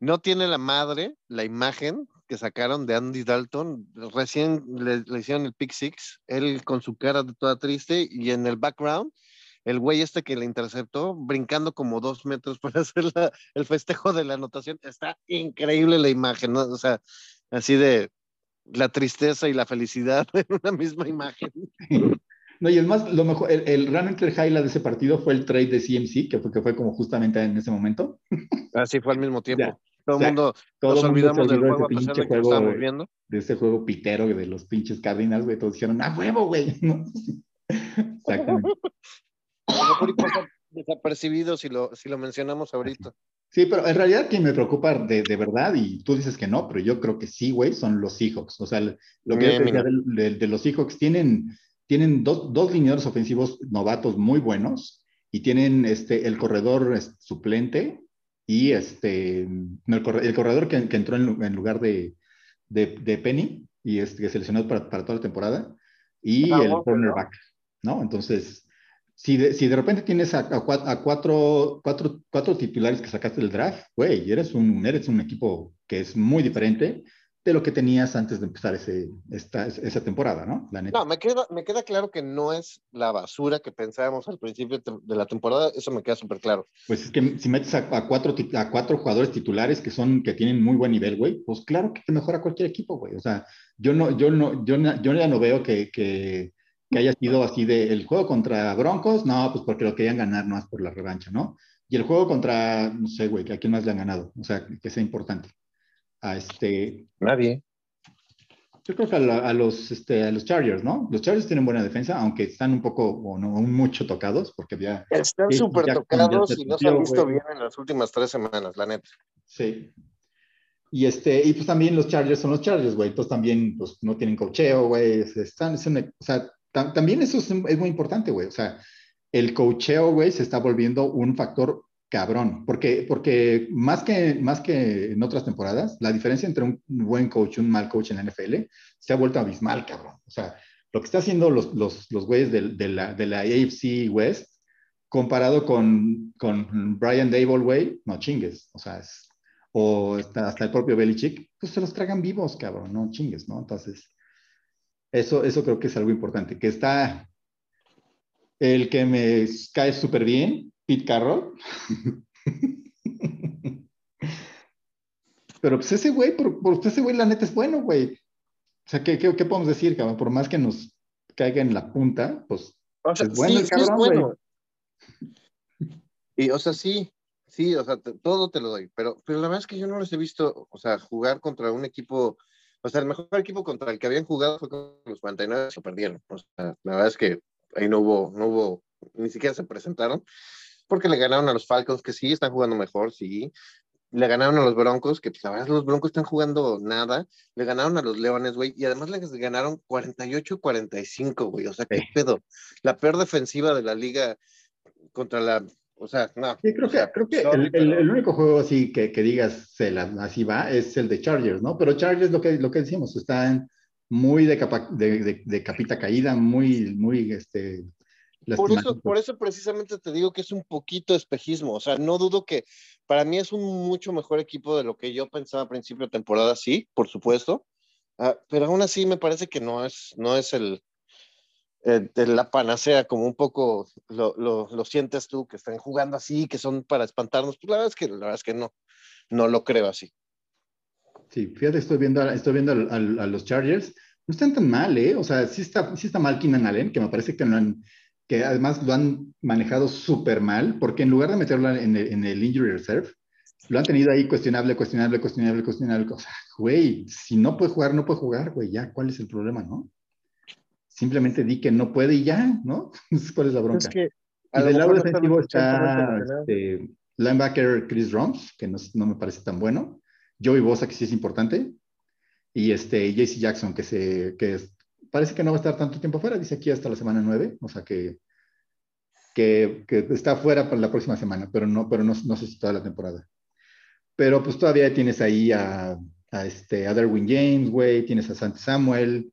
no tiene la madre la imagen que sacaron de Andy Dalton, recién le, hicieron el pick six, él con su cara de toda triste y en el background, el güey este que le interceptó, brincando como dos metros para hacer el festejo de la anotación, está increíble la imagen, ¿no? O sea, así de la tristeza y la felicidad en una misma imagen. No, y el más, lo mejor, el, realmente el highlight de ese partido fue el trade de CMC, que fue, que fue como justamente en ese momento. Así fue al mismo tiempo. Todo el mundo todos nos olvidamos del juego, de ese juego, viendo. De ese juego pitero de los pinches Cardinals, güey. Todos dijeron, ¡ah, huevo, güey! Exactamente. A lo mejor pasa desapercibido si lo, si lo mencionamos ahorita. Sí, pero en realidad quien me preocupa de, de, verdad, y tú dices que no, pero yo creo que sí, güey, son los Seahawks. O sea, lo que yo decía de, de, los Seahawks, tienen, tienen dos, dos lineadores ofensivos novatos muy buenos y tienen este, el corredor suplente y este, el, corredor que, entró en, lugar de, de, Penny y este, que seleccionó para, para toda la temporada, y ah, el cornerback, ¿no? Entonces, si de, si de repente tienes a, a, cuatro, cuatro, cuatro, titulares que sacaste del draft, güey, eres un, eres un equipo que es muy diferente de lo que tenías antes de empezar ese, esta, esa temporada, ¿no? No, me queda, me queda claro que no es la basura que pensábamos al principio de la temporada, eso me queda súper claro. Pues es que si metes a, cuatro, a cuatro jugadores titulares que son, que tienen muy buen nivel, güey, pues claro que te mejora cualquier equipo, güey. O sea, yo no, yo no, yo, yo ya no veo que, que, que haya sido así de el juego contra Broncos, no, pues porque lo querían ganar más por la revancha, ¿no? Y el juego contra, no sé, güey, que a quién más le han ganado, o sea, que sea importante a este... Nadie. Yo creo que a, los, este, a los Chargers, ¿no? Los Chargers tienen buena defensa, aunque están un poco, o no, mucho tocados, porque ya... Están súper tocados y no se han visto bien en las últimas tres semanas, la neta. Sí. Y, este, y pues también los Chargers son los Chargers, güey. Entonces también, pues, no tienen cocheo, güey. Están, o sea, también eso es, muy importante, güey. O sea, el cocheo, güey, se está volviendo un factor cabrón, porque, porque más, que, más que en otras temporadas, la diferencia entre un buen coach y un mal coach en la NFL se ha vuelto abismal, cabrón. O sea, lo que está haciendo los, los, los güeyes de, de, la, de la AFC West comparado con, con Brian Dable, güey, no chingues. O sea, o hasta, hasta, el propio Belichick, pues se los tragan vivos, cabrón, no chingues, ¿no? Entonces, eso, eso creo que es algo importante, que está el que me cae súper bien, Pete Carroll. Pero pues ese güey, por, por, ese güey la neta es bueno, güey. O sea, ¿qué, qué, qué podemos decir, cabrón? Por más que nos caiga en la punta, pues o sea, es bueno sí, el cabrón, sí es bueno. Y, o sea, sí, sí, o sea, todo te lo doy, pero, pero la verdad es que yo no los he visto, o sea, jugar contra un equipo, o sea, el mejor equipo contra el que habían jugado fue con los 49 y lo perdieron. O sea, la verdad es que ahí no hubo, no hubo, ni siquiera se presentaron porque le ganaron a los Falcons, que sí están jugando mejor, sí. Le ganaron a los Broncos, que pues, la verdad los Broncos están jugando nada. Le ganaron a los Leones, güey, y además les ganaron 48-45, güey. O sea, qué pedo. La peor defensiva de la liga contra la o sea, no. Sí, creo que, sea, creo que el, pero... el, único juego así que, que digas se la, así va es el de Chargers, ¿no? Pero Chargers, lo que, lo que decimos, están muy de, capa, de, de, de, capita caída, muy, muy este, por eso, por eso precisamente te digo que es un poquito espejismo, o sea, no dudo que para mí es un mucho mejor equipo de lo que yo pensaba a principio de temporada, sí, por supuesto, uh, pero aún así me parece que no es, no es el, el de la panacea, como un poco lo, lo, lo, sientes tú, que están jugando así, que son para espantarnos, pues la verdad es que, la verdad es que no, no lo creo así. Sí, fíjate, estoy viendo, estoy viendo a los Chargers, no están tan mal, ¿eh? O sea, sí está, sí está mal Keenan Allen, que me parece que no han que además lo han manejado súper mal, porque en lugar de meterlo en el, en el, injury reserve, lo han tenido ahí cuestionable, cuestionable, cuestionable, cuestionable. O sea, güey, si no puede jugar, no puede jugar, güey, ya, ¿cuál es el problema, no? Simplemente di que no puede y ya, ¿no? ¿Cuál es la bronca? Es que y del lado defensivo está este, linebacker Chris Roms, que no, no, me parece tan bueno. Joey Bosa, que sí es importante. Y este, JC Jackson, que, se, que es, parece que no va a estar tanto tiempo fuera, dice aquí hasta la semana 9, o sea que, que, que está fuera para la próxima semana, pero no, pero no, no sé si toda la temporada. Pero pues todavía tienes ahí a, a, este, a Derwin James, güey, tienes a Santi Samuel,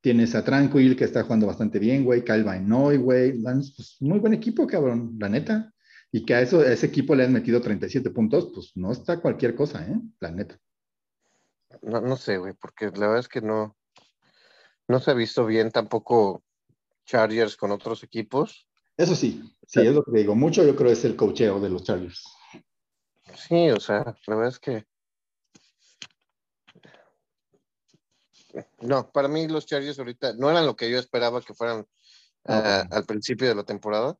tienes a Tranquil, que está jugando bastante bien, güey, Calvin Noy, güey, pues muy buen equipo, cabrón, la neta. Y que a, eso, a ese equipo le han metido 37 puntos, pues no está cualquier cosa, ¿eh? La neta. No, no sé, güey, porque la verdad es que no, no se ha visto bien tampoco Chargers con otros equipos. Eso sí, sí, es lo que digo. Mucho yo creo es el cocheo de los Chargers. Sí, o sea, la verdad es que. No, para mí los Chargers ahorita no eran lo que yo esperaba que fueran uh, al principio de la temporada.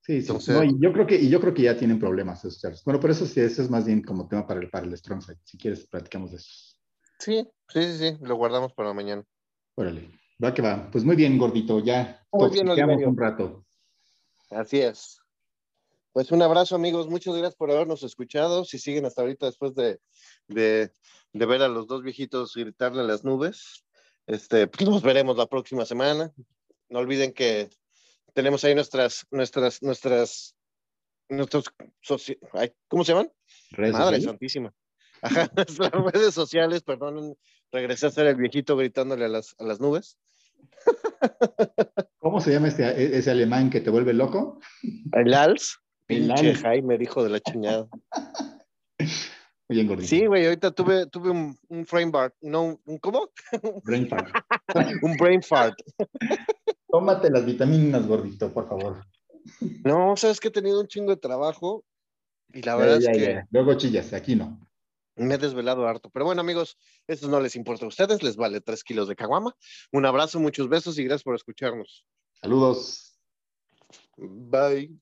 Sí, sí. Entonces, no, y yo creo que y yo creo que ya tienen problemas esos Chargers. Bueno, pero eso sí, eso es más bien como tema para el para el Strong Side. Si quieres, platicamos de eso. Sí, sí, sí, sí, lo guardamos para mañana. Órale, va que va. Pues muy bien, gordito, ya muy bien, un rato. Así es. Pues un abrazo, amigos. Muchas gracias por habernos escuchado. Si siguen hasta ahorita después de, de, de ver a los dos viejitos gritarle a las nubes, este, pues nos veremos la próxima semana. No olviden que tenemos ahí nuestras, nuestras, nuestras, nuestros, ¿cómo se llaman? Redes Madre sociales. santísima. Ajá, nuestras redes sociales, perdón, regresé a ser el viejito gritándole a las, a las nubes. ¿Cómo se llama este, ese alemán que te vuelve loco? El Als. El Pinche Jaime, dijo de la chingada. Muy bien, gordito. Sí, güey, ahorita tuve, tuve un, un frame bar, no, un, ¿cómo? Brain fart. un brain fart. Tómate las vitaminas, gordito, por favor. No, sabes que he tenido un chingo de trabajo y la verdad ya, es ya, que... Ya. Luego chillas, aquí no. Me he desvelado harto. Pero bueno, amigos, esto no les importa a ustedes, les vale tres kilos de caguama. Un abrazo, muchos besos y gracias por escucharnos. Saludos. Bye.